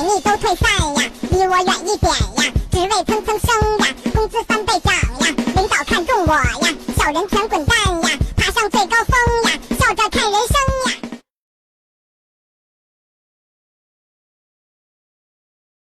美丽都退散呀离我远一点呀职位蹭蹭升呀工资翻倍涨呀领导看中我呀小人全滚蛋呀。